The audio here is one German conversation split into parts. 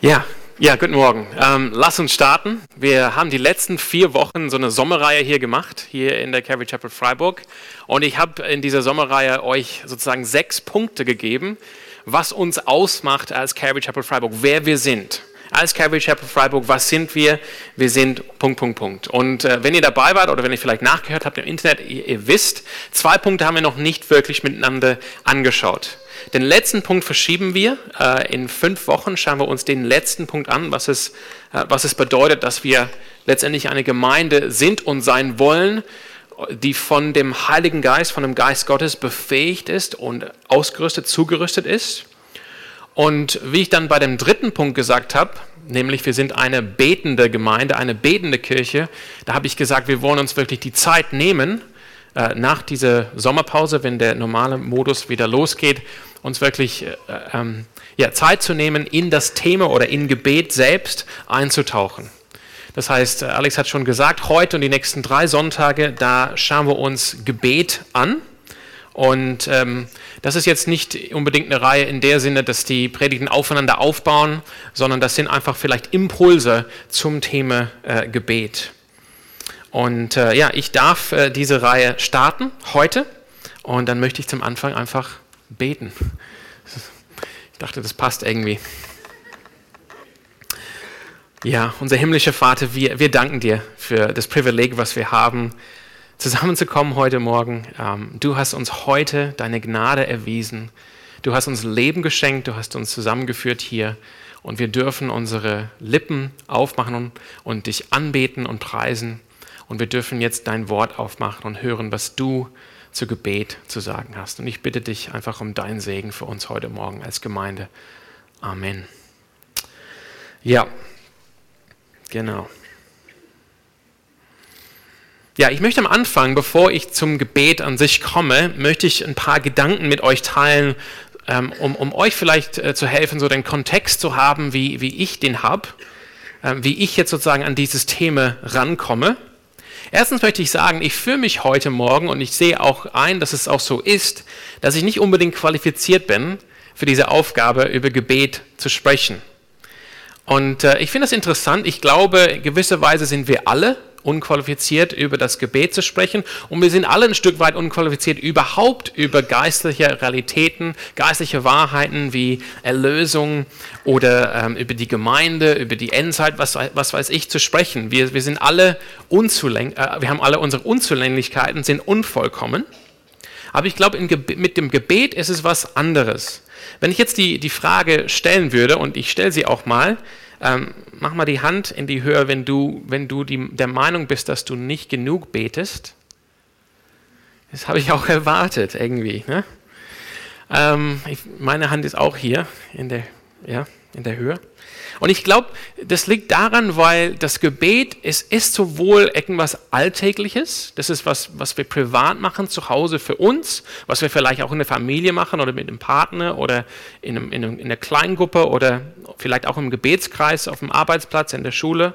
Ja, ja, guten Morgen. Ähm, lass uns starten. Wir haben die letzten vier Wochen so eine Sommerreihe hier gemacht, hier in der Calvary Chapel Freiburg. Und ich habe in dieser Sommerreihe euch sozusagen sechs Punkte gegeben, was uns ausmacht als Calvary Chapel Freiburg, wer wir sind. Als Calvary Chapel Freiburg, was sind wir? Wir sind Punkt, Punkt, Punkt. Und äh, wenn ihr dabei wart oder wenn ihr vielleicht nachgehört habt im Internet, ihr, ihr wisst, zwei Punkte haben wir noch nicht wirklich miteinander angeschaut. Den letzten Punkt verschieben wir. Äh, in fünf Wochen schauen wir uns den letzten Punkt an, was es, äh, was es bedeutet, dass wir letztendlich eine Gemeinde sind und sein wollen, die von dem Heiligen Geist, von dem Geist Gottes befähigt ist und ausgerüstet, zugerüstet ist. Und wie ich dann bei dem dritten Punkt gesagt habe, nämlich wir sind eine betende Gemeinde, eine betende Kirche, da habe ich gesagt, wir wollen uns wirklich die Zeit nehmen, nach dieser Sommerpause, wenn der normale Modus wieder losgeht, uns wirklich äh, ähm, ja, Zeit zu nehmen, in das Thema oder in Gebet selbst einzutauchen. Das heißt, Alex hat schon gesagt, heute und die nächsten drei Sonntage, da schauen wir uns Gebet an. Und ähm, das ist jetzt nicht unbedingt eine Reihe in der Sinne, dass die Predigten aufeinander aufbauen, sondern das sind einfach vielleicht Impulse zum Thema äh, Gebet. Und äh, ja, ich darf äh, diese Reihe starten heute und dann möchte ich zum Anfang einfach beten. Ich dachte, das passt irgendwie. Ja, unser himmlischer Vater, wir, wir danken dir für das Privileg, was wir haben, zusammenzukommen heute Morgen. Ähm, du hast uns heute deine Gnade erwiesen. Du hast uns Leben geschenkt, du hast uns zusammengeführt hier und wir dürfen unsere Lippen aufmachen und, und dich anbeten und preisen. Und wir dürfen jetzt dein Wort aufmachen und hören, was du zu Gebet zu sagen hast. Und ich bitte dich einfach um deinen Segen für uns heute Morgen als Gemeinde. Amen. Ja, genau. Ja, ich möchte am Anfang, bevor ich zum Gebet an sich komme, möchte ich ein paar Gedanken mit euch teilen, ähm, um, um euch vielleicht äh, zu helfen, so den Kontext zu haben, wie, wie ich den habe, ähm, wie ich jetzt sozusagen an dieses Thema rankomme. Erstens möchte ich sagen, ich fühle mich heute Morgen und ich sehe auch ein, dass es auch so ist, dass ich nicht unbedingt qualifiziert bin, für diese Aufgabe über Gebet zu sprechen. Und äh, ich finde das interessant. Ich glaube, gewisserweise sind wir alle unqualifiziert, über das Gebet zu sprechen. Und wir sind alle ein Stück weit unqualifiziert, überhaupt über geistliche Realitäten, geistliche Wahrheiten wie Erlösung oder ähm, über die Gemeinde, über die Endzeit, was, was weiß ich, zu sprechen. Wir, wir sind alle unzuläng äh, wir haben alle unsere Unzulänglichkeiten, sind unvollkommen. Aber ich glaube, mit dem Gebet ist es was anderes. Wenn ich jetzt die, die Frage stellen würde, und ich stelle sie auch mal, ähm, mach mal die Hand in die Höhe, wenn du, wenn du die, der Meinung bist, dass du nicht genug betest. Das habe ich auch erwartet, irgendwie. Ne? Ähm, ich, meine Hand ist auch hier in der, ja, in der Höhe. Und ich glaube, das liegt daran, weil das Gebet, es ist sowohl irgendwas Alltägliches, das ist was, was wir privat machen, zu Hause für uns, was wir vielleicht auch in der Familie machen oder mit einem Partner oder in, einem, in, einem, in einer Kleingruppe oder vielleicht auch im Gebetskreis, auf dem Arbeitsplatz, in der Schule.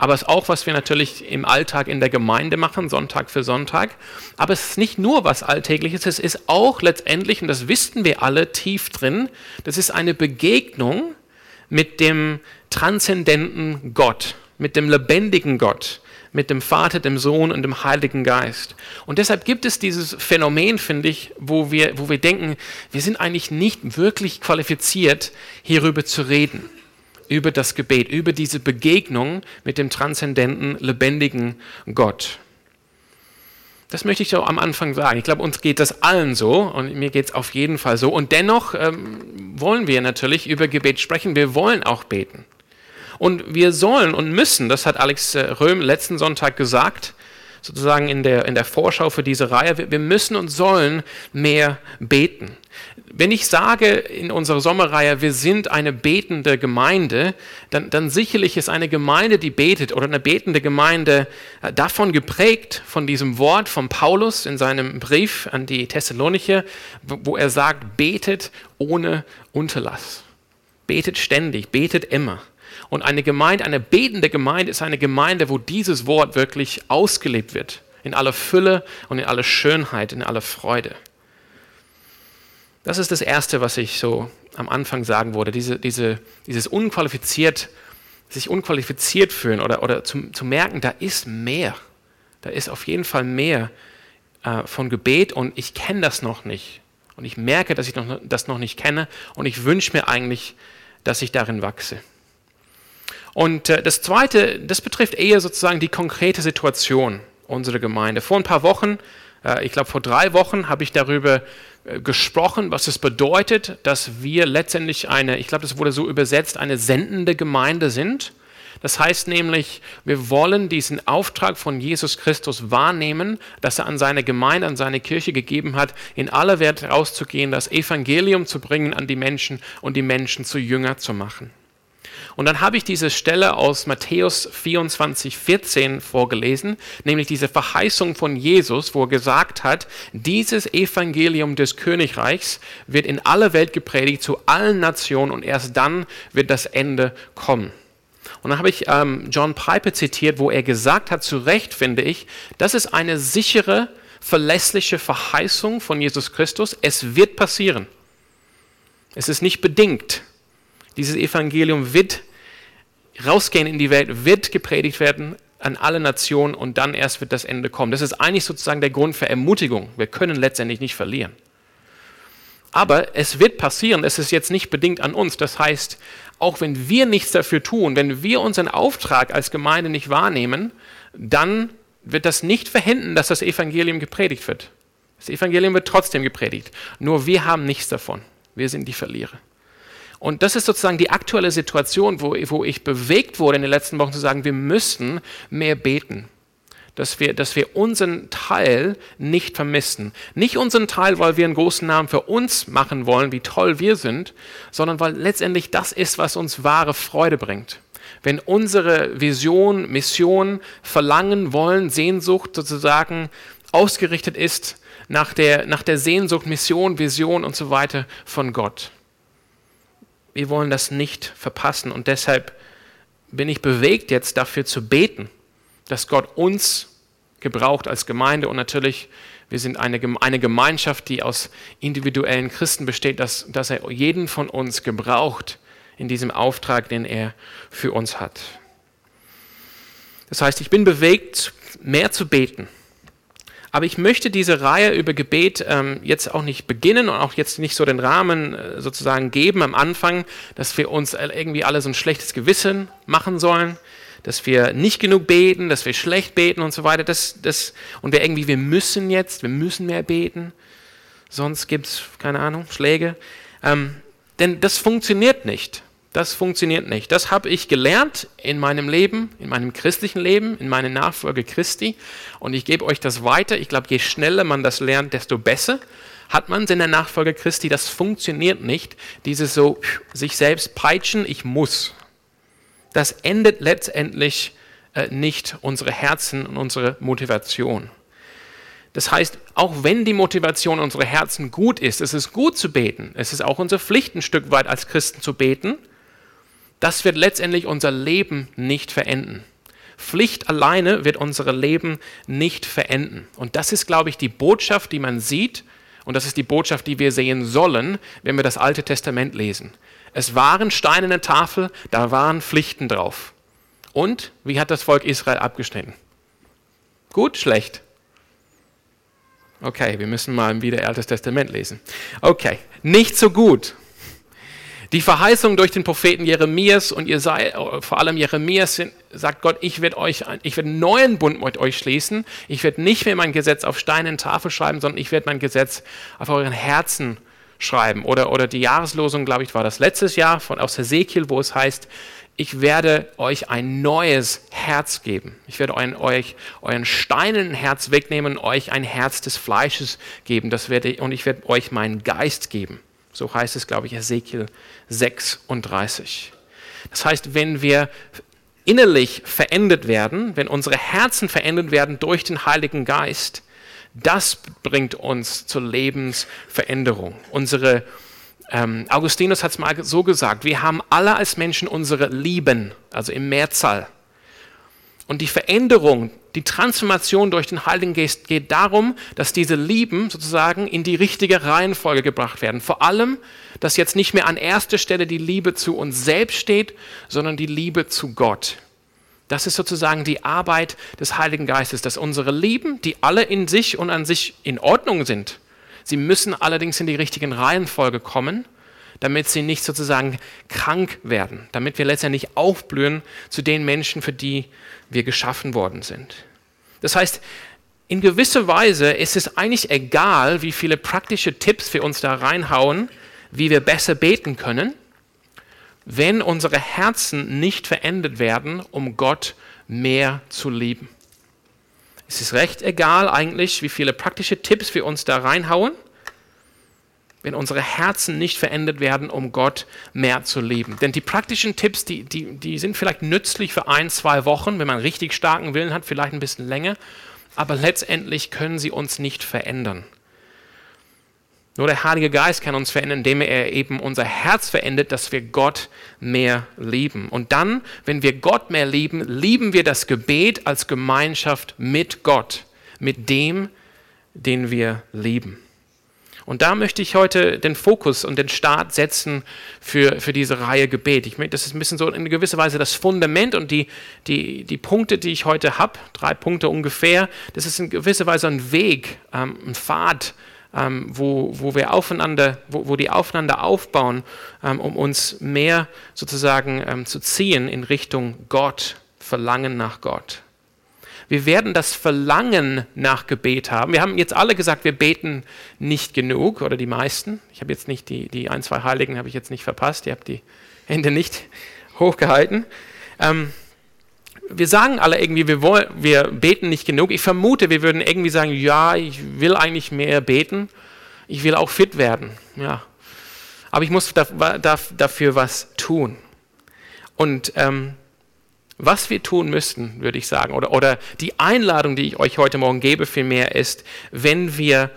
Aber es ist auch, was wir natürlich im Alltag in der Gemeinde machen, Sonntag für Sonntag. Aber es ist nicht nur was Alltägliches, es ist auch letztendlich, und das wissen wir alle tief drin, das ist eine Begegnung mit dem transzendenten Gott, mit dem lebendigen Gott, mit dem Vater, dem Sohn und dem Heiligen Geist. Und deshalb gibt es dieses Phänomen, finde ich, wo wir, wo wir denken, wir sind eigentlich nicht wirklich qualifiziert, hierüber zu reden, über das Gebet, über diese Begegnung mit dem transzendenten, lebendigen Gott. Das möchte ich auch am Anfang sagen. Ich glaube, uns geht das allen so und mir geht es auf jeden Fall so. Und dennoch ähm, wollen wir natürlich über Gebet sprechen. Wir wollen auch beten. Und wir sollen und müssen, das hat Alex äh, Röhm letzten Sonntag gesagt, sozusagen in der, in der Vorschau für diese Reihe, wir müssen und sollen mehr beten. Wenn ich sage in unserer Sommerreihe, wir sind eine betende Gemeinde, dann, dann sicherlich ist eine Gemeinde, die betet oder eine betende Gemeinde äh, davon geprägt, von diesem Wort von Paulus in seinem Brief an die Thessalonicher, wo er sagt, betet ohne Unterlass. Betet ständig, betet immer. Und eine Gemeinde, eine betende Gemeinde ist eine Gemeinde, wo dieses Wort wirklich ausgelebt wird. In aller Fülle und in aller Schönheit, in aller Freude. Das ist das Erste, was ich so am Anfang sagen wurde, diese, diese, dieses unqualifiziert, sich unqualifiziert fühlen oder, oder zu, zu merken, da ist mehr. Da ist auf jeden Fall mehr äh, von Gebet und ich kenne das noch nicht. Und ich merke, dass ich noch, das noch nicht kenne und ich wünsche mir eigentlich, dass ich darin wachse. Und äh, das Zweite, das betrifft eher sozusagen die konkrete Situation unserer Gemeinde. Vor ein paar Wochen, ich glaube vor drei Wochen, habe ich darüber äh, gesprochen, was es bedeutet, dass wir letztendlich eine, ich glaube, das wurde so übersetzt, eine sendende Gemeinde sind. Das heißt nämlich, wir wollen diesen Auftrag von Jesus Christus wahrnehmen, dass er an seine Gemeinde, an seine Kirche gegeben hat, in aller Welt rauszugehen, das Evangelium zu bringen an die Menschen und die Menschen zu Jünger zu machen. Und dann habe ich diese Stelle aus Matthäus 24, 14 vorgelesen, nämlich diese Verheißung von Jesus, wo er gesagt hat, dieses Evangelium des Königreichs wird in alle Welt gepredigt, zu allen Nationen und erst dann wird das Ende kommen. Und dann habe ich ähm, John Piper zitiert, wo er gesagt hat, zu Recht finde ich, das ist eine sichere, verlässliche Verheißung von Jesus Christus. Es wird passieren. Es ist nicht bedingt. Dieses Evangelium wird rausgehen in die Welt, wird gepredigt werden an alle Nationen und dann erst wird das Ende kommen. Das ist eigentlich sozusagen der Grund für Ermutigung. Wir können letztendlich nicht verlieren. Aber es wird passieren, es ist jetzt nicht bedingt an uns. Das heißt, auch wenn wir nichts dafür tun, wenn wir unseren Auftrag als Gemeinde nicht wahrnehmen, dann wird das nicht verhindern, dass das Evangelium gepredigt wird. Das Evangelium wird trotzdem gepredigt. Nur wir haben nichts davon. Wir sind die Verlierer. Und das ist sozusagen die aktuelle Situation, wo, wo ich bewegt wurde in den letzten Wochen zu sagen, wir müssen mehr beten dass wir, dass wir unseren Teil nicht vermissen. Nicht unseren Teil, weil wir einen großen Namen für uns machen wollen, wie toll wir sind, sondern weil letztendlich das ist, was uns wahre Freude bringt. Wenn unsere Vision, Mission, Verlangen, Wollen, Sehnsucht sozusagen ausgerichtet ist nach der, nach der Sehnsucht, Mission, Vision und so weiter von Gott. Wir wollen das nicht verpassen und deshalb bin ich bewegt, jetzt dafür zu beten, dass Gott uns gebraucht als Gemeinde und natürlich, wir sind eine, eine Gemeinschaft, die aus individuellen Christen besteht, dass, dass er jeden von uns gebraucht in diesem Auftrag, den er für uns hat. Das heißt, ich bin bewegt, mehr zu beten. Aber ich möchte diese Reihe über Gebet ähm, jetzt auch nicht beginnen und auch jetzt nicht so den Rahmen äh, sozusagen geben am Anfang, dass wir uns irgendwie alle so ein schlechtes Gewissen machen sollen dass wir nicht genug beten, dass wir schlecht beten und so weiter. Das, das, und wir irgendwie, wir müssen jetzt, wir müssen mehr beten, sonst gibt es, keine Ahnung, Schläge. Ähm, denn das funktioniert nicht. Das funktioniert nicht. Das habe ich gelernt in meinem Leben, in meinem christlichen Leben, in meiner Nachfolge Christi. Und ich gebe euch das weiter. Ich glaube, je schneller man das lernt, desto besser hat man es in der Nachfolge Christi. Das funktioniert nicht. Dieses so sich selbst peitschen, ich muss das endet letztendlich äh, nicht unsere Herzen und unsere Motivation. Das heißt, auch wenn die Motivation unserer Herzen gut ist, es ist gut zu beten, es ist auch unsere Pflicht ein Stück weit als Christen zu beten, das wird letztendlich unser Leben nicht verenden. Pflicht alleine wird unser Leben nicht verenden. Und das ist, glaube ich, die Botschaft, die man sieht, und das ist die Botschaft, die wir sehen sollen, wenn wir das Alte Testament lesen. Es waren steinerne Tafel, da waren Pflichten drauf. Und wie hat das Volk Israel abgeschnitten? Gut, schlecht? Okay, wir müssen mal wieder Altes Testament lesen. Okay, nicht so gut. Die Verheißung durch den Propheten Jeremias und ihr seid, vor allem Jeremias, sagt Gott, ich werde euch, ich werde einen neuen Bund mit euch schließen. Ich werde nicht mehr mein Gesetz auf Steinen Tafel schreiben, sondern ich werde mein Gesetz auf euren Herzen schreiben. Oder, oder die Jahreslosung, glaube ich, war das letztes Jahr von, aus Hesekiel, wo es heißt, ich werde euch ein neues Herz geben. Ich werde euren, euch euren steinernen Herz wegnehmen und euch ein Herz des Fleisches geben. Das werde, und ich werde euch meinen Geist geben. So heißt es, glaube ich, Ezekiel 36. Das heißt, wenn wir innerlich verändert werden, wenn unsere Herzen verändert werden durch den Heiligen Geist, das bringt uns zur Lebensveränderung. Unsere, ähm, Augustinus hat es mal so gesagt, wir haben alle als Menschen unsere Lieben, also im Mehrzahl. Und die Veränderung, Die Transformation durch den Heiligen Geist geht darum, dass diese Lieben sozusagen in die richtige Reihenfolge gebracht werden. Vor allem, dass jetzt nicht mehr an erster Stelle die Liebe zu uns selbst steht, sondern die Liebe zu Gott. Das ist sozusagen die Arbeit des Heiligen Geistes, dass unsere Lieben, die alle in sich und an sich in Ordnung sind, sie müssen allerdings in die richtigen Reihenfolge kommen, damit sie nicht sozusagen krank werden, damit wir letztendlich aufblühen zu den Menschen, für die wir geschaffen worden sind. Das heißt, in gewisser Weise ist es eigentlich egal, wie viele praktische Tipps wir uns da reinhauen, wie wir besser beten können, wenn unsere Herzen nicht verändert werden, um Gott mehr zu lieben. Es ist recht egal eigentlich, wie viele praktische Tipps wir uns da reinhauen, wenn unsere Herzen nicht verändert werden, um Gott mehr zu lieben. Denn die praktischen Tipps, die, die, die sind vielleicht nützlich für ein, zwei Wochen, wenn man richtig starken Willen hat, vielleicht ein bisschen länger, aber letztendlich können sie uns nicht verändern. Nur der Heilige Geist kann uns verändern, indem er eben unser Herz verändert, dass wir Gott mehr lieben. Und dann, wenn wir Gott mehr lieben, lieben wir das Gebet als Gemeinschaft mit Gott, mit dem, den wir lieben. Und da möchte ich heute den Fokus und den Start setzen für, für diese Reihe Gebet. Ich möchte, das ist ein bisschen so in gewisser Weise das Fundament und die, die, die Punkte, die ich heute habe, drei Punkte ungefähr, das ist in gewisser Weise ein Weg, ähm, ein Pfad, ähm, wo, wo wir aufeinander, wo, wo die aufeinander aufbauen, ähm, um uns mehr sozusagen ähm, zu ziehen in Richtung Gott, Verlangen nach Gott. Wir werden das Verlangen nach Gebet haben. Wir haben jetzt alle gesagt, wir beten nicht genug, oder die meisten. Ich habe jetzt nicht die, die ein, zwei Heiligen habe ich jetzt nicht verpasst. Ihr habt die Hände nicht hochgehalten. Ähm, wir sagen alle irgendwie, wir, wollen, wir beten nicht genug. Ich vermute, wir würden irgendwie sagen, ja, ich will eigentlich mehr beten. Ich will auch fit werden. Ja. Aber ich muss da, da, dafür was tun. Und ähm, was wir tun müssten, würde ich sagen, oder, oder die Einladung, die ich euch heute Morgen gebe, vielmehr ist, wenn wir,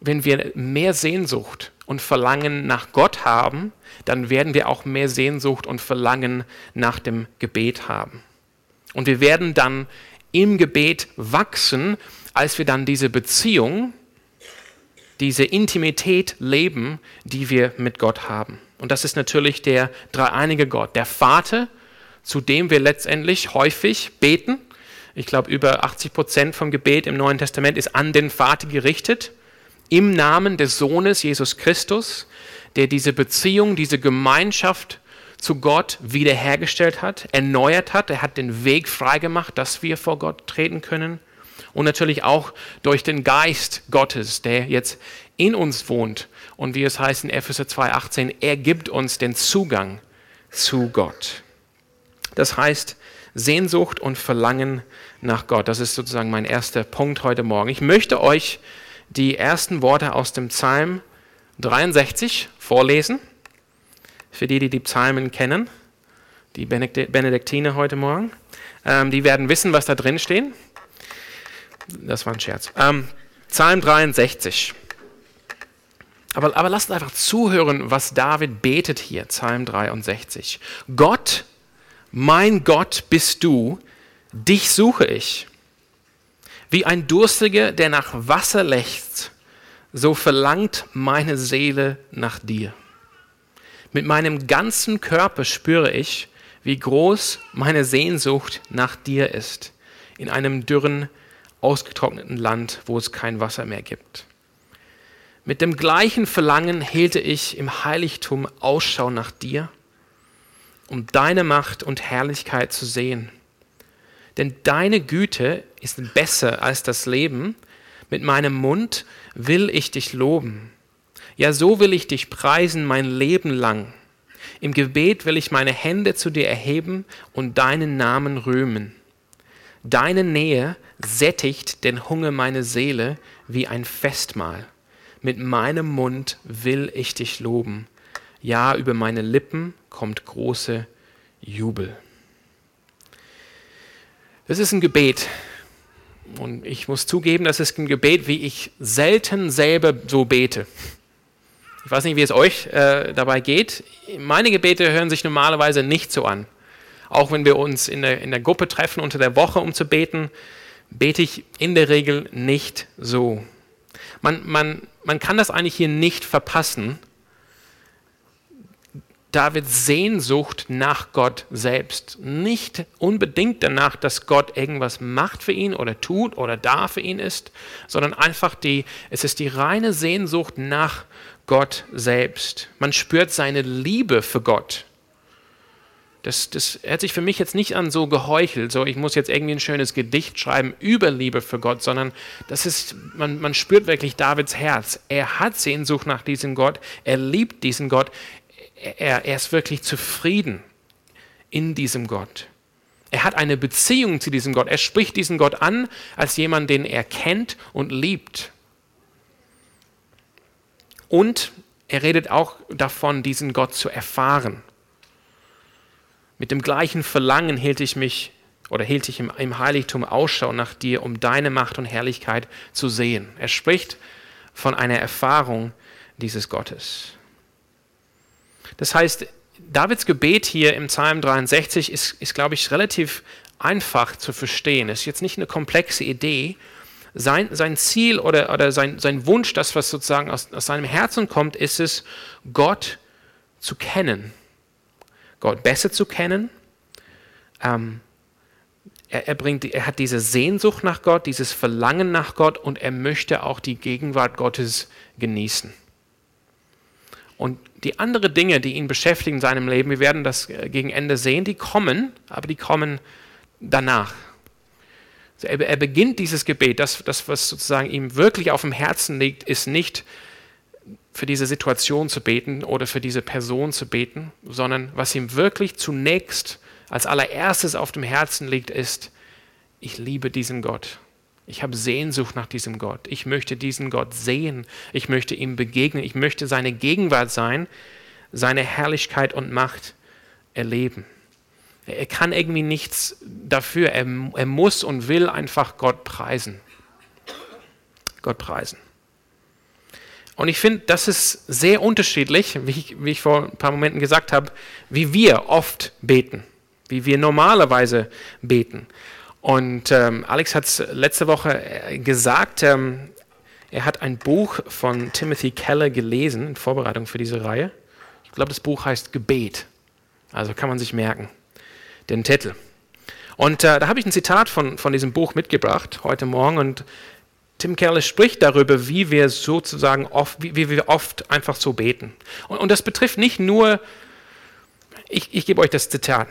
wenn wir mehr Sehnsucht und Verlangen nach Gott haben, dann werden wir auch mehr Sehnsucht und Verlangen nach dem Gebet haben. Und wir werden dann im Gebet wachsen, als wir dann diese Beziehung, diese Intimität leben, die wir mit Gott haben. Und das ist natürlich der dreieinige Gott, der Vater, zu dem wir letztendlich häufig beten. Ich glaube, über 80 Prozent vom Gebet im Neuen Testament ist an den Vater gerichtet, im Namen des Sohnes Jesus Christus, der diese Beziehung, diese Gemeinschaft zu Gott wiederhergestellt hat, erneuert hat. Er hat den Weg freigemacht, dass wir vor Gott treten können. Und natürlich auch durch den Geist Gottes, der jetzt in uns wohnt. Und wie es heißt in Epheser 2,18, er gibt uns den Zugang zu Gott. Das heißt Sehnsucht und Verlangen nach Gott. Das ist sozusagen mein erster Punkt heute Morgen. Ich möchte euch die ersten Worte aus dem Psalm 63 vorlesen. Für die, die die Psalmen kennen, die Benediktine heute Morgen, ähm, die werden wissen, was da drin steht. Das war ein Scherz. Ähm, Psalm 63. Aber, aber lasst einfach zuhören, was David betet hier, Psalm 63. Gott mein Gott bist du, dich suche ich. Wie ein Durstiger, der nach Wasser lechzt, so verlangt meine Seele nach dir. Mit meinem ganzen Körper spüre ich, wie groß meine Sehnsucht nach dir ist, in einem dürren, ausgetrockneten Land, wo es kein Wasser mehr gibt. Mit dem gleichen Verlangen hielte ich im Heiligtum Ausschau nach dir um deine Macht und Herrlichkeit zu sehen. Denn deine Güte ist besser als das Leben. Mit meinem Mund will ich dich loben. Ja, so will ich dich preisen mein Leben lang. Im Gebet will ich meine Hände zu dir erheben und deinen Namen rühmen. Deine Nähe sättigt den Hunger meiner Seele wie ein Festmahl. Mit meinem Mund will ich dich loben. Ja, über meine Lippen kommt große Jubel. Das ist ein Gebet. Und ich muss zugeben, das ist ein Gebet, wie ich selten selber so bete. Ich weiß nicht, wie es euch äh, dabei geht. Meine Gebete hören sich normalerweise nicht so an. auch wenn wir uns in der, in der Gruppe treffen unter der Woche, um zu beten, bete ich in der Regel nicht so. Man, man, man kann das eigentlich hier nicht verpassen. Davids Sehnsucht nach Gott selbst. Nicht unbedingt danach, dass Gott irgendwas macht für ihn oder tut oder da für ihn ist, sondern einfach die, es ist die reine Sehnsucht nach Gott selbst. Man spürt seine Liebe für Gott. Das, das hört sich für mich jetzt nicht an so geheuchelt, so ich muss jetzt irgendwie ein schönes Gedicht schreiben über Liebe für Gott, sondern das ist, man, man spürt wirklich Davids Herz. Er hat Sehnsucht nach diesem Gott, er liebt diesen Gott, er, er ist wirklich zufrieden in diesem Gott. Er hat eine Beziehung zu diesem Gott. Er spricht diesen Gott an als jemand, den er kennt und liebt. Und er redet auch davon, diesen Gott zu erfahren. Mit dem gleichen Verlangen hielt ich mich oder hielt ich im, im Heiligtum Ausschau nach dir, um deine Macht und Herrlichkeit zu sehen. Er spricht von einer Erfahrung dieses Gottes. Das heißt, Davids Gebet hier im Psalm 63 ist, ist glaube ich, relativ einfach zu verstehen. Es ist jetzt nicht eine komplexe Idee. Sein, sein Ziel oder, oder sein, sein Wunsch, das, was sozusagen aus, aus seinem Herzen kommt, ist es, Gott zu kennen Gott besser zu kennen. Ähm, er, er, bringt, er hat diese Sehnsucht nach Gott, dieses Verlangen nach Gott und er möchte auch die Gegenwart Gottes genießen. Und die anderen Dinge, die ihn beschäftigen in seinem Leben, wir werden das äh, gegen Ende sehen, die kommen, aber die kommen danach. Also er, beginnt dieses Gebet, das, das, was sozusagen ihm wirklich auf dem Herzen liegt, ist nicht für diese Situation zu beten oder für diese Person zu beten, sondern was ihm wirklich zunächst als allererstes auf dem Herzen liegt, ist, ich liebe diesen Gott. Ich habe Sehnsucht nach diesem Gott. Ich möchte diesen Gott sehen. Ich möchte ihm begegnen. Ich möchte seine Gegenwart sein, seine Herrlichkeit und Macht erleben. Er kann irgendwie nichts dafür. Er, er muss und will einfach Gott preisen. Gott preisen. Und ich finde, das ist sehr unterschiedlich, wie ich, wie ich, vor ein paar Momenten gesagt habe, wie wir oft beten, wie wir normalerweise beten. Und ähm, Alex hat es letzte Woche äh, gesagt, ähm, er hat ein Buch von Timothy Keller gelesen in Vorbereitung für diese Reihe. Ich glaube, das Buch heißt Gebet. Also kann man sich merken, den Titel. Und äh, da habe ich ein Zitat von, von diesem Buch mitgebracht heute Morgen und Tim Keller spricht darüber, wie wir sozusagen oft, wie, wie wir oft einfach so beten. Und, und das betrifft nicht nur, ich, ich gebe euch das Zitat,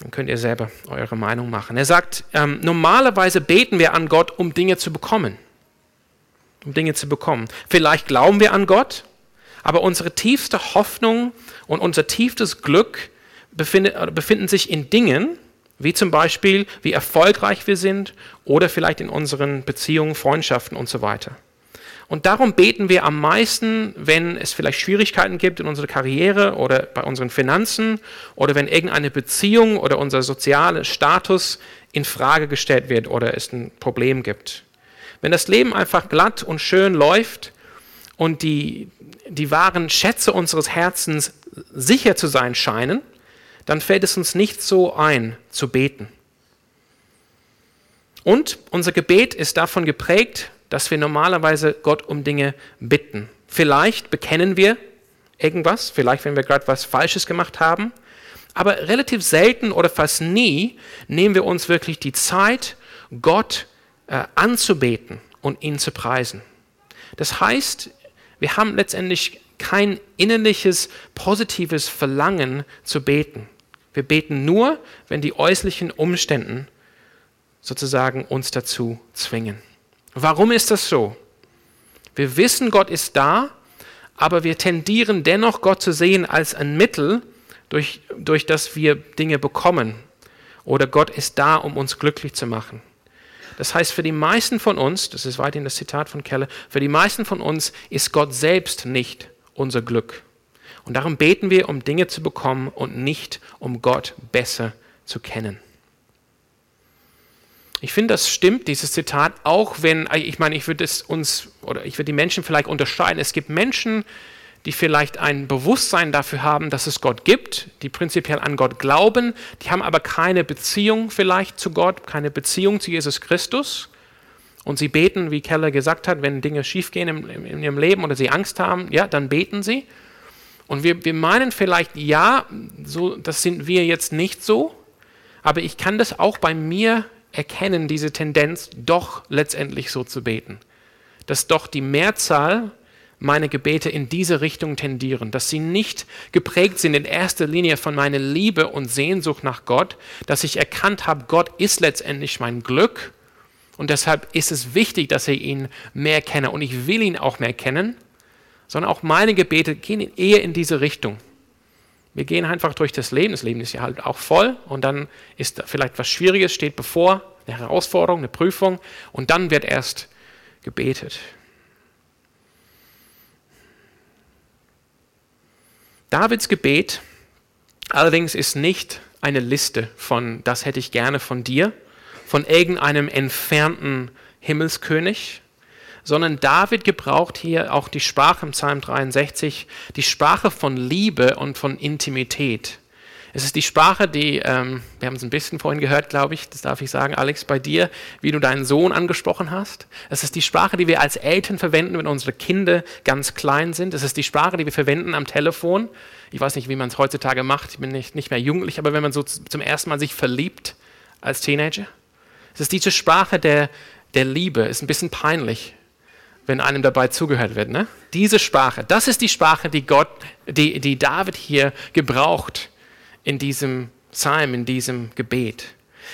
dann könnt ihr selber eure Meinung machen. Er sagt, ähm, normalerweise beten wir an Gott, um Dinge zu bekommen. Um Dinge zu bekommen. Vielleicht glauben wir an Gott, aber unsere tiefste Hoffnung und unser tiefstes Glück befindet, befinden sich in Dingen, wie zum Beispiel, wie erfolgreich wir sind oder vielleicht in unseren Beziehungen, Freundschaften und so weiter. Und darum beten wir am meisten, wenn es vielleicht Schwierigkeiten gibt in unserer Karriere oder bei unseren Finanzen oder wenn irgendeine Beziehung oder unser sozialer Status in Frage gestellt wird oder es ein Problem gibt. Wenn das Leben einfach glatt und schön läuft und die, die wahren Schätze unseres Herzens sicher zu sein scheinen, dann fällt es uns nicht so ein, zu beten. Und unser Gebet ist davon geprägt, dass wir normalerweise Gott um Dinge bitten. Vielleicht bekennen wir irgendwas, vielleicht wenn wir gerade was Falsches gemacht haben, aber relativ selten oder fast nie nehmen wir uns wirklich die Zeit, Gott äh, anzubeten und ihn zu preisen. Das heißt, wir haben letztendlich kein innerliches, positives Verlangen zu beten. Wir beten nur, wenn die äußerlichen Umstände sozusagen uns dazu zwingen. Warum ist das so? Wir wissen, Gott ist da, aber wir tendieren dennoch, Gott zu sehen als ein Mittel, durch, durch das wir Dinge bekommen. Oder Gott ist da, um uns glücklich zu machen. Das heißt, für die meisten von uns, das ist weiterhin das Zitat von Keller, für die meisten von uns ist Gott selbst nicht unser Glück. Und darum beten wir, um Dinge zu bekommen und nicht, um Gott besser zu kennen. Ich finde, das stimmt, dieses Zitat, auch wenn, ich meine, ich würde es uns oder ich würde die Menschen vielleicht unterscheiden. Es gibt Menschen, die vielleicht ein Bewusstsein dafür haben, dass es Gott gibt, die prinzipiell an Gott glauben, die haben aber keine Beziehung vielleicht zu Gott, keine Beziehung zu Jesus Christus. Und sie beten, wie Keller gesagt hat, wenn Dinge schiefgehen in, in ihrem Leben oder sie Angst haben, ja, dann beten sie. Und wir, wir meinen vielleicht, ja, so, das sind wir jetzt nicht so, aber ich kann das auch bei mir erkennen, diese Tendenz, doch letztendlich so zu beten. Dass doch die Mehrzahl meine Gebete in diese Richtung tendieren, dass sie nicht geprägt sind in erster Linie von meiner Liebe und Sehnsucht nach Gott, dass ich erkannt habe, Gott ist letztendlich mein Glück. Und deshalb ist es wichtig, dass ich ihn mehr kenne. Und ich will ihn auch mehr kennen, sondern auch meine Gebete gehen eher in diese Richtung. Wir gehen einfach durch das Leben, das Leben ist ja halt auch voll. Und dann ist vielleicht was Schwieriges, steht bevor, eine Herausforderung, eine Prüfung. Und dann wird erst gebetet. Davids Gebet allerdings ist nicht eine Liste von, das hätte ich gerne von dir, von irgendeinem entfernten Himmelskönig, sondern David gebraucht hier auch die Sprache im Psalm 63, die Sprache von Liebe und von Intimität. Es ist die Sprache, die, ähm, wir haben es ein bisschen vorhin gehört, glaube ich, das darf ich sagen, Alex, bei dir, wie du deinen Sohn angesprochen hast. Es ist die Sprache, die wir als Eltern verwenden, wenn unsere Kinder ganz klein sind. Es ist die Sprache, die wir verwenden am Telefon. Ich weiß nicht, wie man es heutzutage macht, ich bin nicht, nicht mehr jugendlich, aber wenn man so zum ersten Mal sich verliebt als Teenager. Es ist diese Sprache der, der Liebe, ist ein bisschen peinlich, wenn einem dabei zugehört wird. Ne? Diese Sprache, das ist die Sprache, die Gott, die, die David hier gebraucht in diesem Psalm, in diesem Gebet.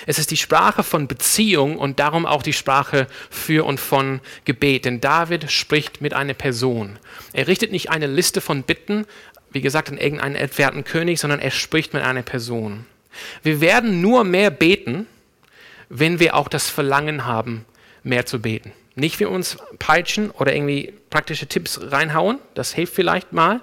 Es ist die Sprache von Beziehung und darum auch die Sprache für und von Gebet. Denn David spricht mit einer Person. Er richtet nicht eine Liste von Bitten, wie gesagt, an irgendeinen entfernten König, sondern er spricht mit einer Person. Wir werden nur mehr beten, wenn wir auch das Verlangen haben, mehr zu beten. Nicht wir uns peitschen oder irgendwie praktische Tipps reinhauen, das hilft vielleicht mal,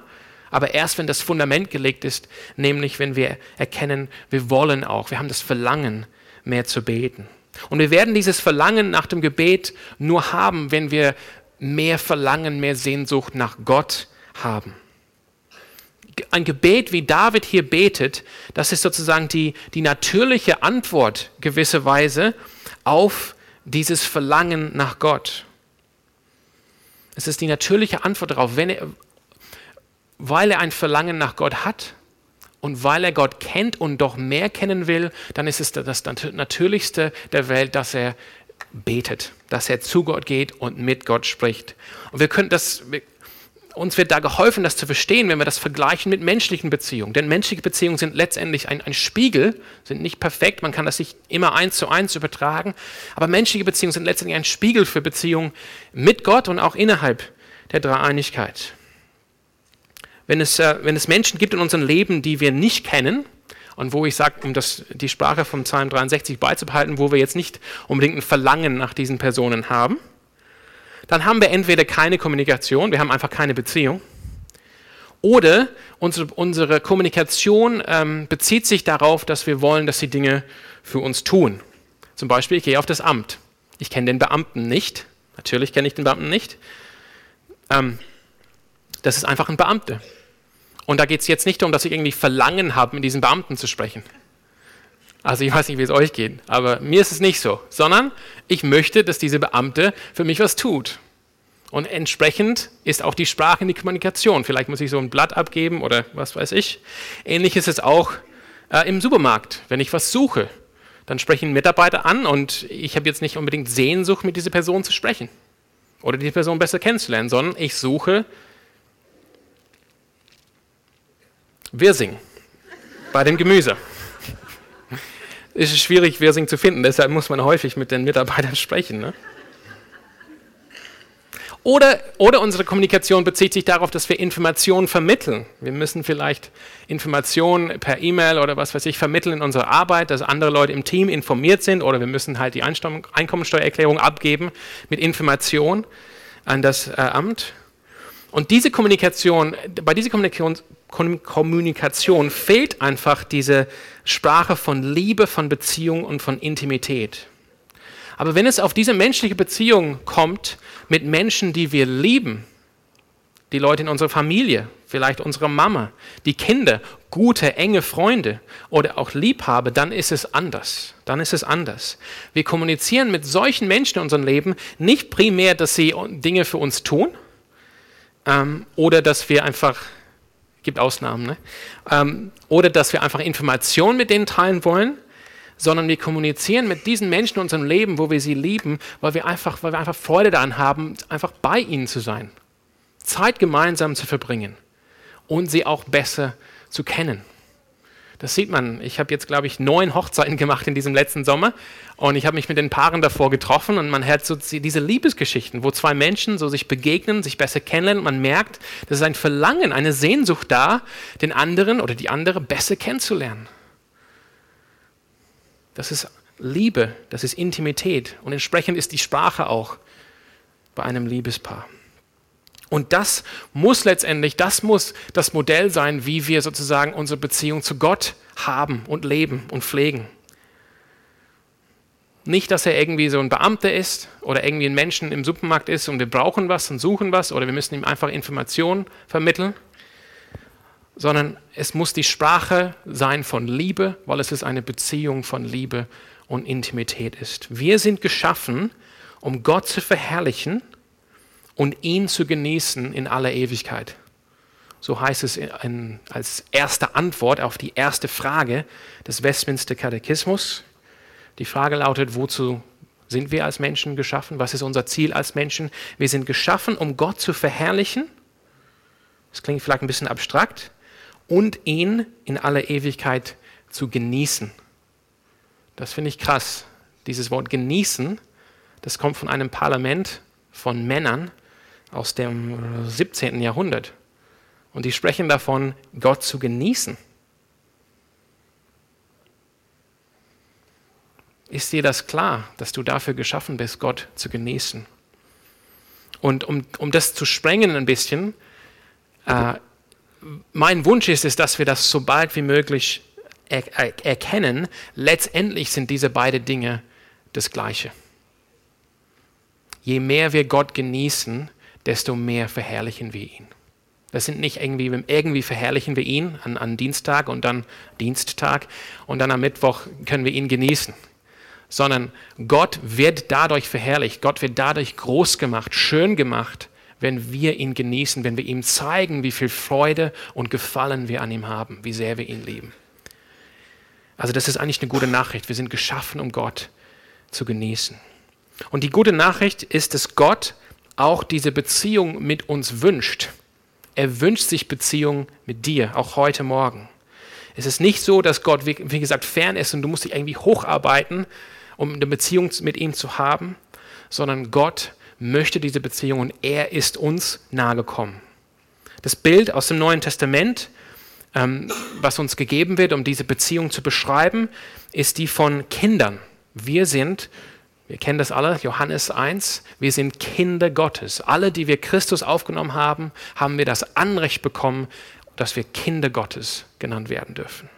aber erst wenn das Fundament gelegt ist, nämlich wenn wir erkennen, wir wollen auch, wir haben das Verlangen, mehr zu beten. Und wir werden dieses Verlangen nach dem Gebet nur haben, wenn wir mehr Verlangen, mehr Sehnsucht nach Gott haben. Ein Gebet, wie David hier betet, das ist sozusagen die, die natürliche Antwort gewisserweise auf dieses Verlangen nach Gott. Es ist die natürliche Antwort darauf. Er, weil er ein Verlangen nach Gott hat und weil er Gott kennt und doch mehr kennen will, dann ist es das Natürlichste der Welt, dass er betet, dass er zu Gott geht und mit Gott spricht. Und wir können das, uns wird da geholfen, das zu verstehen, wenn wir das vergleichen mit menschlichen Beziehungen. Denn menschliche Beziehungen sind letztendlich ein, ein, Spiegel, sind nicht perfekt, man kann das nicht immer eins zu eins übertragen, aber menschliche Beziehungen sind letztendlich ein Spiegel für Beziehungen mit Gott und auch innerhalb der Dreieinigkeit wenn es, äh, wenn es Menschen gibt in unserem Leben, die wir nicht kennen, und wo ich sage, um das, die Sprache vom Psalm 63 beizubehalten, wo wir jetzt nicht unbedingt ein Verlangen nach diesen Personen haben, dann haben wir entweder keine Kommunikation, wir haben einfach keine Beziehung, oder unsere, unsere Kommunikation ähm, bezieht sich darauf, dass wir wollen, dass sie Dinge für uns tun. Zum Beispiel, ich gehe auf das Amt. Ich kenne den Beamten nicht. Natürlich kenne ich den Beamten nicht. Ähm, das ist einfach ein Beamter. Und da geht es jetzt nicht darum, dass ich irgendwie Verlangen habe, mit diesen Beamten zu sprechen. Also ich weiß nicht, wie es euch geht, aber mir ist es nicht so, sondern ich möchte, dass diese Beamte für mich was tut. Und entsprechend ist auch die Sprache in die Kommunikation. Vielleicht muss ich so ein Blatt abgeben oder was weiß ich. Ähnlich ist es auch äh, im Supermarkt. Wenn ich was suche, dann spreche ich einen Mitarbeiter an und ich habe jetzt nicht unbedingt Sehnsucht, mit dieser Person zu sprechen oder die Person besser kennenzulernen, sondern ich suche Wirsing bei dem Gemüse. Es ist schwierig, Wirsing zu finden, deshalb muss man häufig mit den Mitarbeitern sprechen. Ne? Oder, oder unsere Kommunikation bezieht sich darauf, dass wir Informationen vermitteln. Wir müssen vielleicht Informationen per E-Mail oder was weiß ich vermitteln in unserer Arbeit, dass andere Leute im Team informiert sind oder wir müssen halt die Einkommensteuererklärung abgeben mit Information an das äh, Amt. Und diese Kommunikation, bei dieser Kommunikation, Kommunikation fehlt einfach diese Sprache von Liebe, von Beziehung und von Intimität. Aber wenn es auf diese menschliche Beziehung kommt mit Menschen, die wir lieben, die Leute in unserer Familie, vielleicht unsere Mama, die Kinder, gute, enge Freunde oder auch Liebhaber, dann ist es anders. Dann ist es anders. Wir kommunizieren mit solchen Menschen in unserem Leben nicht primär, dass sie Dinge für uns tun ähm, oder dass wir einfach, gibt Ausnahmen, ne? ähm, oder dass wir einfach Informationen mit denen teilen wollen, sondern wir kommunizieren mit diesen Menschen in unserem Leben, wo wir sie lieben, weil wir einfach, weil wir einfach Freude daran haben, einfach bei ihnen zu sein, Zeit gemeinsam zu verbringen und sie auch besser zu kennen. Das sieht man. Ich habe jetzt, glaube ich, neun Hochzeiten gemacht in diesem letzten Sommer und ich habe mich mit den Paaren davor getroffen und man hört so diese Liebesgeschichten, wo zwei Menschen so sich begegnen, sich besser kennenlernen und man merkt, das ist ein Verlangen, eine Sehnsucht da, den anderen oder die andere besser kennenzulernen. Das ist Liebe, das ist Intimität und entsprechend ist die Sprache auch bei einem Liebespaar. Und das muss letztendlich, das muss das Modell sein, wie wir sozusagen unsere Beziehung zu Gott haben und leben und pflegen. Nicht, dass er irgendwie so ein Beamter ist oder irgendwie ein Menschen im Supermarkt ist und wir brauchen was und suchen was oder wir müssen ihm einfach Informationen vermitteln, sondern es muss die Sprache sein von Liebe, weil es ist eine Beziehung von Liebe und Intimität ist. Wir sind geschaffen, um Gott zu verherrlichen und ihn zu genießen in aller Ewigkeit. So heißt es in, als erste Antwort auf die erste Frage des Westminster Katechismus. Die Frage lautet, wozu sind wir als Menschen geschaffen? Was ist unser Ziel als Menschen? Wir sind geschaffen, um Gott zu verherrlichen. Das klingt vielleicht ein bisschen abstrakt. Und ihn in aller Ewigkeit zu genießen. Das finde ich krass. Dieses Wort genießen, das kommt von einem Parlament von Männern, aus dem 17. Jahrhundert. Und die sprechen davon, Gott zu genießen. Ist dir das klar, dass du dafür geschaffen bist, Gott zu genießen? Und um, um das zu sprengen ein bisschen, äh, mein Wunsch ist es, dass wir das so bald wie möglich er, er, erkennen. Letztendlich sind diese beiden Dinge das Gleiche. Je mehr wir Gott genießen, desto mehr verherrlichen wir ihn. Das sind nicht irgendwie, irgendwie verherrlichen wir ihn an, an Dienstag und dann Diensttag und dann am Mittwoch können wir ihn genießen, sondern Gott wird dadurch verherrlicht, Gott wird dadurch groß gemacht, schön gemacht, wenn wir ihn genießen, wenn wir ihm zeigen, wie viel Freude und Gefallen wir an ihm haben, wie sehr wir ihn lieben. Also das ist eigentlich eine gute Nachricht. Wir sind geschaffen, um Gott zu genießen. Und die gute Nachricht ist, dass Gott auch diese Beziehung mit uns wünscht. Er wünscht sich Beziehung mit dir, auch heute Morgen. Es ist nicht so, dass Gott, wie, gesagt, fern ist und du musst dich irgendwie hocharbeiten, um eine Beziehung mit ihm zu haben, sondern Gott möchte diese Beziehung und er ist uns nahegekommen. Das Bild aus dem Neuen Testament, ähm, was uns gegeben wird, um diese Beziehung zu beschreiben, ist die von Kindern. Wir sind wir kennen das alle, Johannes 1, wir sind Kinder Gottes. Alle, die wir Christus aufgenommen haben, haben wir das Anrecht bekommen, dass wir Kinder Gottes genannt werden dürfen.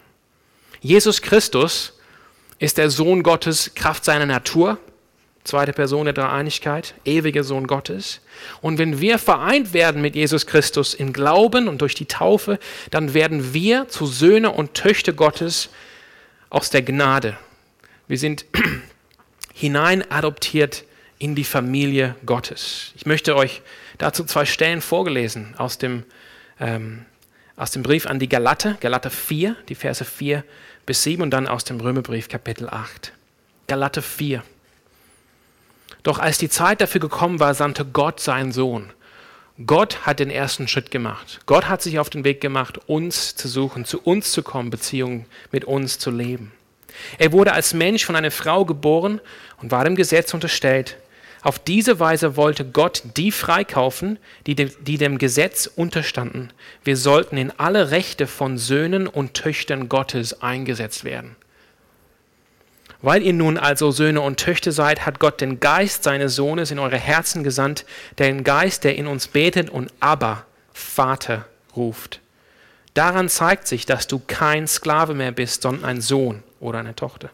Jesus Christus ist der Sohn Gottes, Kraft seiner Natur, zweite Person der Dreieinigkeit, ewiger Sohn Gottes. Und wenn wir vereint werden mit Jesus Christus im Glauben und durch die Taufe, dann werden wir zu Söhne und Töchter Gottes aus der Gnade. Wir sind hinein adoptiert in die Familie Gottes. Ich möchte euch dazu zwei Stellen vorgelesen aus dem, ähm, aus dem Brief an die Galater, Galater 4, die Verse 4 bis 7 und dann aus dem Römerbrief Kapitel 8. Galater 4. Doch als die Zeit dafür gekommen war, sandte Gott seinen Sohn. Gott hat den ersten Schritt gemacht. Gott hat sich auf den Weg gemacht, uns zu suchen, zu uns zu kommen, Beziehungen mit uns zu leben. Er wurde als Mensch von einer Frau geboren und war dem Gesetz unterstellt. Auf diese Weise wollte Gott die freikaufen, die dem, die dem Gesetz unterstanden. Wir sollten in alle Rechte von Söhnen und Töchtern Gottes eingesetzt werden. Weil ihr nun also Söhne und Töchter seid, hat Gott den Geist seines Sohnes in eure Herzen gesandt, den Geist, der in uns betet und aber Vater ruft. Daran zeigt sich, dass du kein Sklave mehr bist, sondern ein Sohn oder eine Tochter.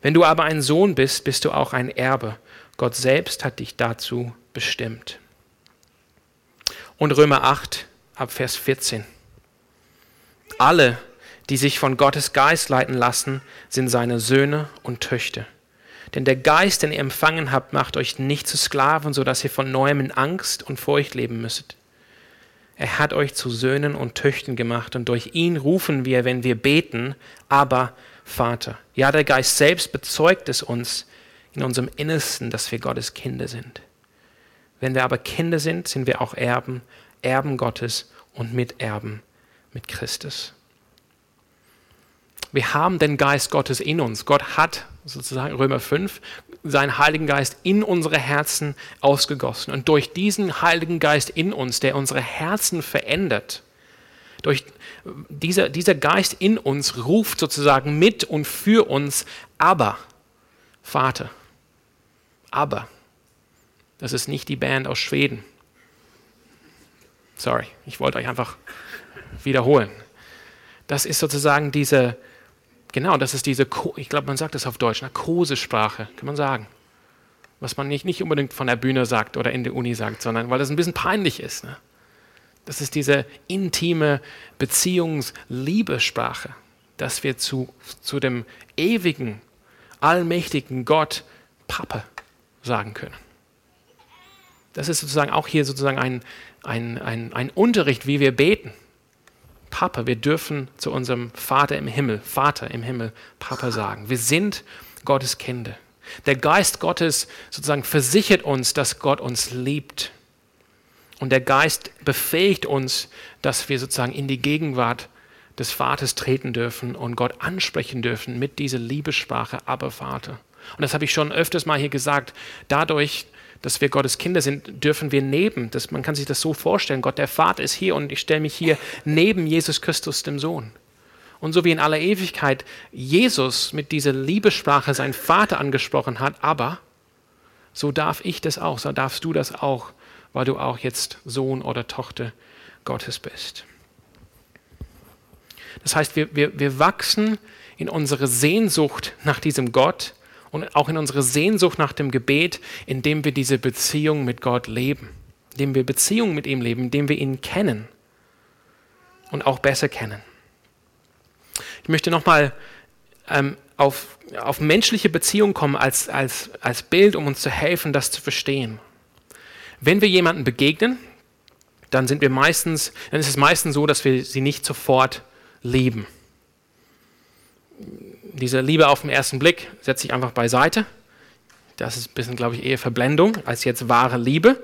Wenn du aber ein Sohn bist, bist du auch ein Erbe. Gott selbst hat dich dazu bestimmt. Und Römer 8 ab Vers 14. Alle, die sich von Gottes Geist leiten lassen, sind seine Söhne und Töchter. Denn der Geist, den ihr empfangen habt, macht euch nicht zu Sklaven, so dass ihr von neuem in Angst und Furcht leben müsstet. Er hat euch zu Söhnen und Töchtern gemacht und durch ihn rufen wir, wenn wir beten, aber Vater. Ja, der Geist selbst bezeugt es uns in unserem Innersten, dass wir Gottes Kinder sind. Wenn wir aber Kinder sind, sind wir auch Erben, Erben Gottes und Miterben mit Christus. Wir haben den Geist Gottes in uns. Gott hat sozusagen Römer 5 seinen Heiligen Geist in unsere Herzen ausgegossen. Und durch diesen Heiligen Geist in uns, der unsere Herzen verändert, durch dieser, dieser Geist in uns ruft sozusagen mit und für uns, aber, Vater, aber. Das ist nicht die Band aus Schweden. Sorry, ich wollte euch einfach wiederholen. Das ist sozusagen diese, genau, das ist diese, ich glaube, man sagt das auf Deutsch, eine Kosesprache, kann man sagen. Was man nicht, nicht unbedingt von der Bühne sagt oder in der Uni sagt, sondern weil das ein bisschen peinlich ist. Ne? Das ist diese intime Beziehungsliebesprache, dass wir zu, zu dem ewigen, allmächtigen Gott Papa sagen können. Das ist sozusagen auch hier sozusagen ein, ein, ein, ein Unterricht, wie wir beten. Papa, wir dürfen zu unserem Vater im Himmel, Vater im Himmel, Papa sagen. Wir sind Gottes Kinder. Der Geist Gottes sozusagen versichert uns, dass Gott uns liebt. Und der Geist befähigt uns, dass wir sozusagen in die Gegenwart des Vaters treten dürfen und Gott ansprechen dürfen mit dieser Liebessprache, aber Vater. Und das habe ich schon öfters mal hier gesagt. Dadurch, dass wir Gottes Kinder sind, dürfen wir neben, das, man kann sich das so vorstellen, Gott der Vater ist hier und ich stelle mich hier neben Jesus Christus, dem Sohn. Und so wie in aller Ewigkeit Jesus mit dieser Liebessprache seinen Vater angesprochen hat, aber so darf ich das auch, so darfst du das auch, weil du auch jetzt Sohn oder Tochter Gottes bist. Das heißt, wir, wir, wir wachsen in unsere Sehnsucht nach diesem Gott, und auch in unsere Sehnsucht nach dem Gebet, indem wir diese Beziehung mit Gott leben, indem wir Beziehung mit ihm leben, indem wir ihn kennen und auch besser kennen. Ich möchte nochmal ähm, auf, auf menschliche Beziehungen kommen als, als, als Bild, um uns zu helfen, das zu verstehen. Wenn wir jemanden begegnen, dann sind wir meistens, dann ist es meistens so, dass wir sie nicht sofort lieben diese Liebe auf den ersten Blick setze ich einfach beiseite. Das ist ein bisschen, glaube ich, eher Verblendung als jetzt wahre Liebe.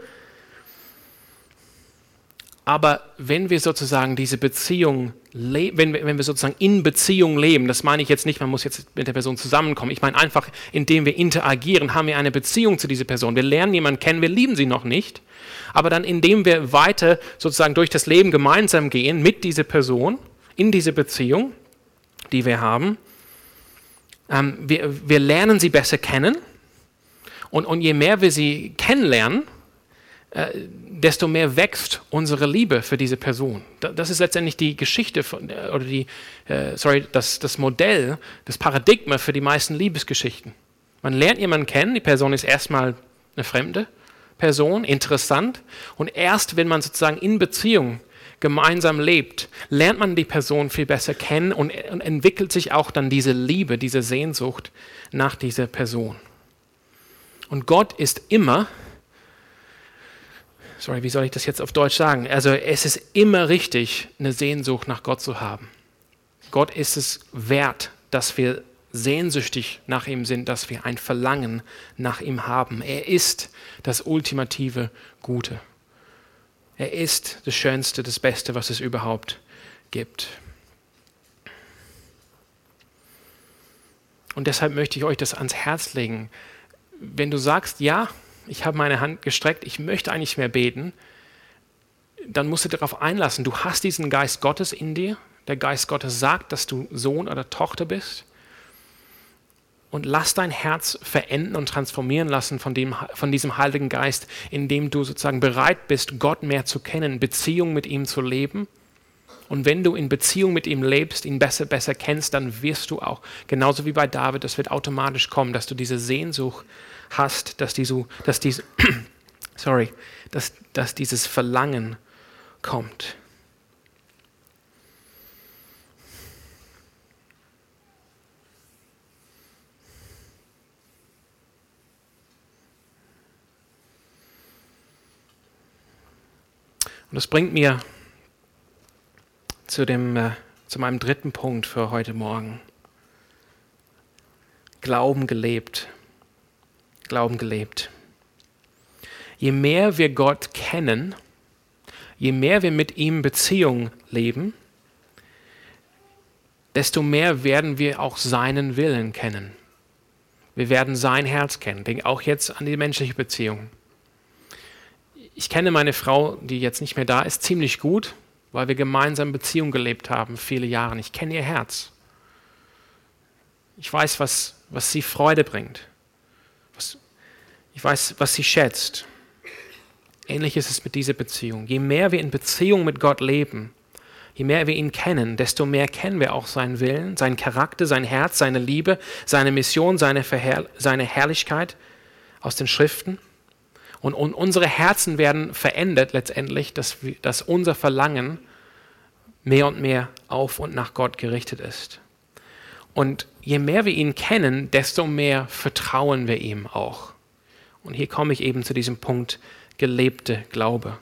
Aber wenn wir sozusagen diese Beziehung, wenn wir, wenn wir sozusagen in Beziehung leben, das meine ich jetzt nicht, man muss jetzt mit der Person zusammenkommen. Ich meine einfach, indem wir interagieren, haben wir eine Beziehung zu dieser Person. Wir lernen jemanden kennen, wir lieben sie noch nicht. Aber dann, indem wir weiter sozusagen durch das Leben gemeinsam gehen mit dieser Person, in diese Beziehung, die wir haben, ähm, wir, wir lernen sie besser kennen und, und je mehr wir sie kennenlernen, äh, desto mehr wächst unsere Liebe für diese Person. Das ist letztendlich die Geschichte von, äh, oder die, äh, sorry, das, das Modell, das Paradigma für die meisten Liebesgeschichten. Man lernt jemanden kennen, die Person ist erstmal eine fremde Person, interessant und erst wenn man sozusagen in Beziehung gemeinsam lebt, lernt man die Person viel besser kennen und, und entwickelt sich auch dann diese Liebe, diese Sehnsucht nach dieser Person. Und Gott ist immer, sorry, wie soll ich das jetzt auf Deutsch sagen? Also es ist immer richtig, eine Sehnsucht nach Gott zu haben. Gott ist es wert, dass wir sehnsüchtig nach ihm sind, dass wir ein Verlangen nach ihm haben. Er ist das ultimative Gute. Er ist das Schönste, das Beste, was es überhaupt gibt. Und deshalb möchte ich euch das ans Herz legen. Wenn du sagst, ja, ich habe meine Hand gestreckt, ich möchte eigentlich mehr beten, dann musst du darauf einlassen. Du hast diesen Geist Gottes in dir. Der Geist Gottes sagt, dass du Sohn oder Tochter bist und lass dein Herz verenden und transformieren lassen von, dem, von diesem Heiligen Geist, indem du sozusagen bereit bist, Gott mehr zu kennen, Beziehung mit ihm zu leben. Und wenn du in Beziehung mit ihm lebst, ihn besser, besser kennst, dann wirst du auch, genauso wie bei David, das wird automatisch kommen, dass du diese Sehnsucht hast, dass, diese, dass, diese, sorry, dass, dass dieses Verlangen kommt. Und das bringt mir zu, dem, äh, zu meinem dritten Punkt für heute Morgen. Glauben gelebt. Glauben gelebt. Je mehr wir Gott kennen, je mehr wir mit ihm Beziehung leben, desto mehr werden wir auch seinen Willen kennen. Wir werden sein Herz kennen. Denk auch jetzt an die menschliche Beziehung ich kenne meine Frau, die jetzt nicht mehr da ist, ziemlich gut, weil wir gemeinsam Beziehung gelebt haben, viele Jahre. Ich kenne ihr Herz. Ich weiß, was, was sie Freude bringt. Ich weiß, was sie schätzt. Ähnlich ist es mit dieser Beziehung. Je mehr wir in Beziehung mit Gott leben, je mehr wir ihn kennen, desto mehr kennen wir auch seinen Willen, seinen Charakter, sein Herz, seine Liebe, seine Mission, seine, Verherr seine Herrlichkeit aus den Schriften. Und, und unsere Herzen werden verändert letztendlich, dass, wir, dass unser Verlangen mehr und mehr auf und nach Gott gerichtet ist. Und je mehr wir ihn kennen, desto mehr vertrauen wir ihm auch. Und hier komme ich eben zu diesem Punkt gelebte Glaube.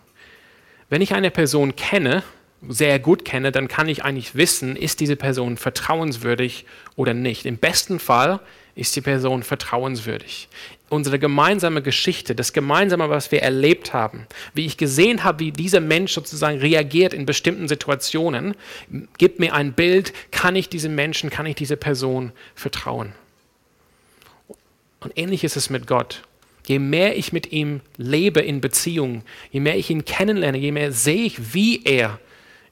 Wenn ich eine Person kenne, sehr gut kenne, dann kann ich eigentlich wissen, ist diese Person vertrauenswürdig oder nicht. Im besten Fall ist die Person vertrauenswürdig. Unsere gemeinsame Geschichte, das Gemeinsame, was wir erlebt haben, wie ich gesehen habe, wie dieser Mensch sozusagen reagiert in bestimmten Situationen, gibt mir ein Bild, kann ich diesem Menschen, kann ich dieser Person vertrauen. Und ähnlich ist es mit Gott. Je mehr ich mit ihm lebe in Beziehung, je mehr ich ihn kennenlerne, je mehr sehe ich, wie er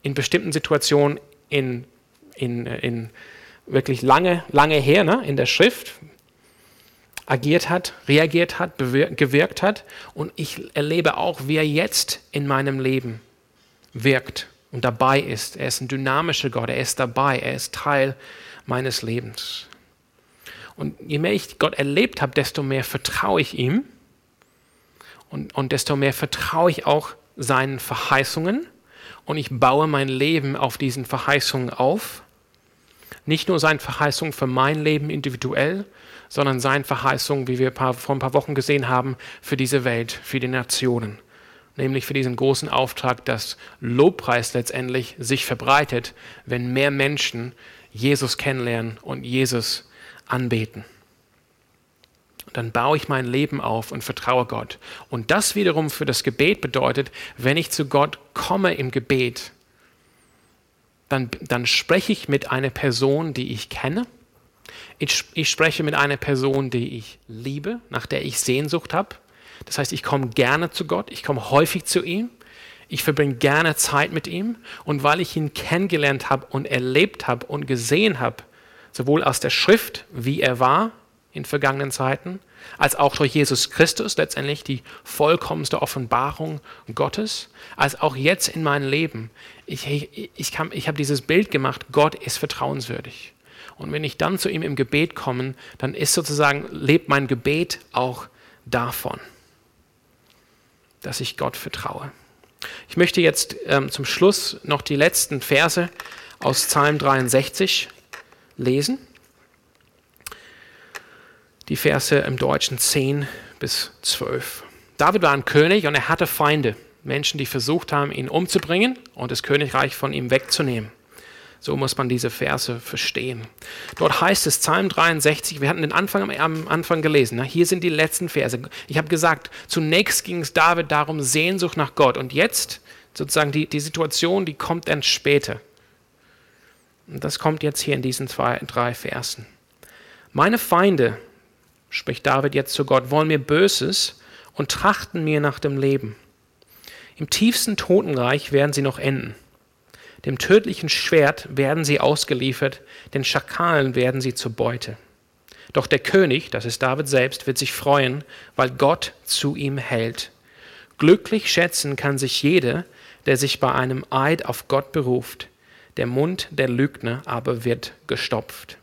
in bestimmten Situationen in, in, in wirklich lange, lange her ne, in der Schrift agiert hat, reagiert hat, gewirkt hat. Und ich erlebe auch, wie er jetzt in meinem Leben wirkt und dabei ist. Er ist ein dynamischer Gott, er ist dabei, er ist Teil meines Lebens. Und je mehr ich Gott erlebt habe, desto mehr vertraue ich ihm. Und, und desto mehr vertraue ich auch seinen Verheißungen. Und ich baue mein Leben auf diesen Verheißungen auf. Nicht nur seine Verheißung für mein Leben individuell, sondern seine Verheißung, wie wir vor ein paar Wochen gesehen haben, für diese Welt, für die Nationen. Nämlich für diesen großen Auftrag, dass Lobpreis letztendlich sich verbreitet, wenn mehr Menschen Jesus kennenlernen und Jesus anbeten. Dann baue ich mein Leben auf und vertraue Gott. Und das wiederum für das Gebet bedeutet, wenn ich zu Gott komme im Gebet, dann, dann spreche ich mit einer Person, die ich kenne. Ich, ich spreche mit einer Person, die ich liebe, nach der ich Sehnsucht habe. Das heißt, ich komme gerne zu Gott, ich komme häufig zu ihm, ich verbringe gerne Zeit mit ihm und weil ich ihn kennengelernt habe und erlebt habe und gesehen habe, sowohl aus der Schrift, wie er war in vergangenen Zeiten, als auch durch Jesus Christus, letztendlich die vollkommenste Offenbarung Gottes, als auch jetzt in meinem Leben. Ich, ich, ich, ich habe dieses Bild gemacht, Gott ist vertrauenswürdig. Und wenn ich dann zu ihm im Gebet komme, dann ist sozusagen, lebt mein Gebet auch davon, dass ich Gott vertraue. Ich möchte jetzt ähm, zum Schluss noch die letzten Verse aus Psalm 63 lesen die Verse im Deutschen 10 bis 12. David war ein König und er hatte Feinde, Menschen, die versucht haben, ihn umzubringen und das Königreich von ihm wegzunehmen. So muss man diese Verse verstehen. Dort heißt es, Psalm 63, wir hatten den Anfang am Anfang gelesen, ne? hier sind die letzten Verse. Ich habe gesagt, zunächst ging es David darum, Sehnsucht nach Gott. Und jetzt, sozusagen, die, die Situation, die kommt dann später. Und das kommt jetzt hier in diesen zwei, drei Versen. Meine Feinde spricht David jetzt zu Gott, wollen mir Böses und trachten mir nach dem Leben. Im tiefsten Totenreich werden sie noch enden. Dem tödlichen Schwert werden sie ausgeliefert, den Schakalen werden sie zur Beute. Doch der König, das ist David selbst, wird sich freuen, weil Gott zu ihm hält. Glücklich schätzen kann sich jeder, der sich bei einem Eid auf Gott beruft. Der Mund der Lügner aber wird gestopft.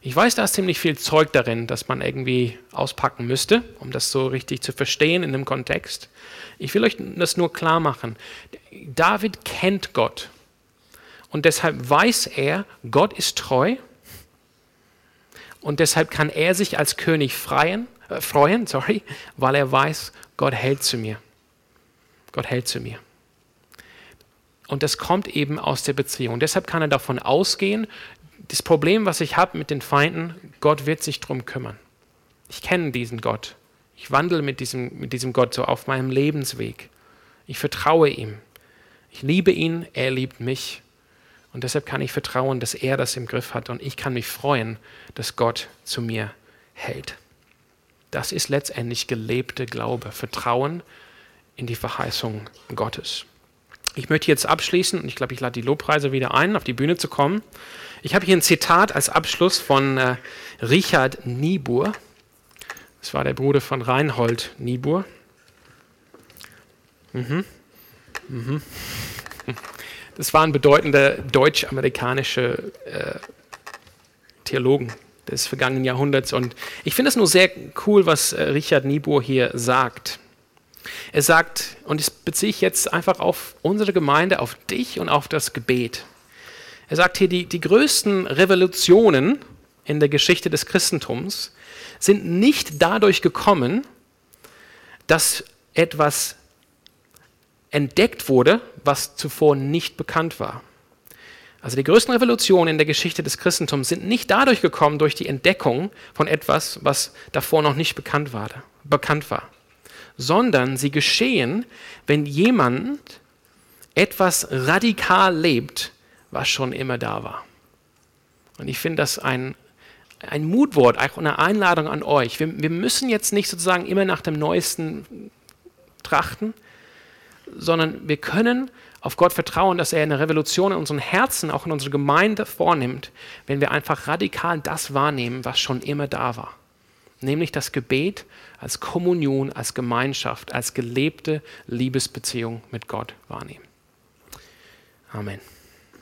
Ich weiß, da ist ziemlich viel Zeug darin, das man irgendwie auspacken müsste, um das so richtig zu verstehen in dem Kontext. Ich will euch das nur klar machen. David kennt Gott und deshalb weiß er, Gott ist treu und deshalb kann er sich als König freien, äh, freuen, sorry, weil er weiß, Gott hält zu mir. Gott hält zu mir. Und das kommt eben aus der Beziehung. Deshalb kann er davon ausgehen, das Problem, was ich habe mit den Feinden, Gott wird sich darum kümmern. Ich kenne diesen Gott. Ich wandle mit diesem, mit diesem Gott so auf meinem Lebensweg. Ich vertraue ihm. Ich liebe ihn, er liebt mich. Und deshalb kann ich vertrauen, dass er das im Griff hat und ich kann mich freuen, dass Gott zu mir hält. Das ist letztendlich gelebte Glaube, Vertrauen in die Verheißung Gottes. Ich möchte jetzt abschließen und ich glaube, ich lade die Lobpreise wieder ein, auf die Bühne zu kommen. Ich habe hier ein Zitat als Abschluss von äh, Richard Niebuhr. Das war der Bruder von Reinhold Niebuhr. Mhm. Mhm. Das waren bedeutende deutsch-amerikanische äh, Theologen des vergangenen Jahrhunderts. Und ich finde es nur sehr cool, was äh, Richard Niebuhr hier sagt. Er sagt, und das beziehe ich jetzt einfach auf unsere Gemeinde, auf dich und auf das Gebet. Er sagt hier, die, die größten Revolutionen in der Geschichte des Christentums sind nicht dadurch gekommen, dass etwas entdeckt wurde, was zuvor nicht bekannt war. Also die größten Revolutionen in der Geschichte des Christentums sind nicht dadurch gekommen durch die Entdeckung von etwas, was davor noch nicht bekannt war, bekannt war sondern sie geschehen, wenn jemand etwas radikal lebt, was schon immer da war. Und ich finde das ein, ein Mutwort, auch eine Einladung an euch. Wir, wir müssen jetzt nicht sozusagen immer nach dem Neuesten trachten, sondern wir können auf Gott vertrauen, dass er eine Revolution in unseren Herzen, auch in unserer Gemeinde vornimmt, wenn wir einfach radikal das wahrnehmen, was schon immer da war nämlich das Gebet als Kommunion, als Gemeinschaft, als gelebte Liebesbeziehung mit Gott wahrnehmen. Amen.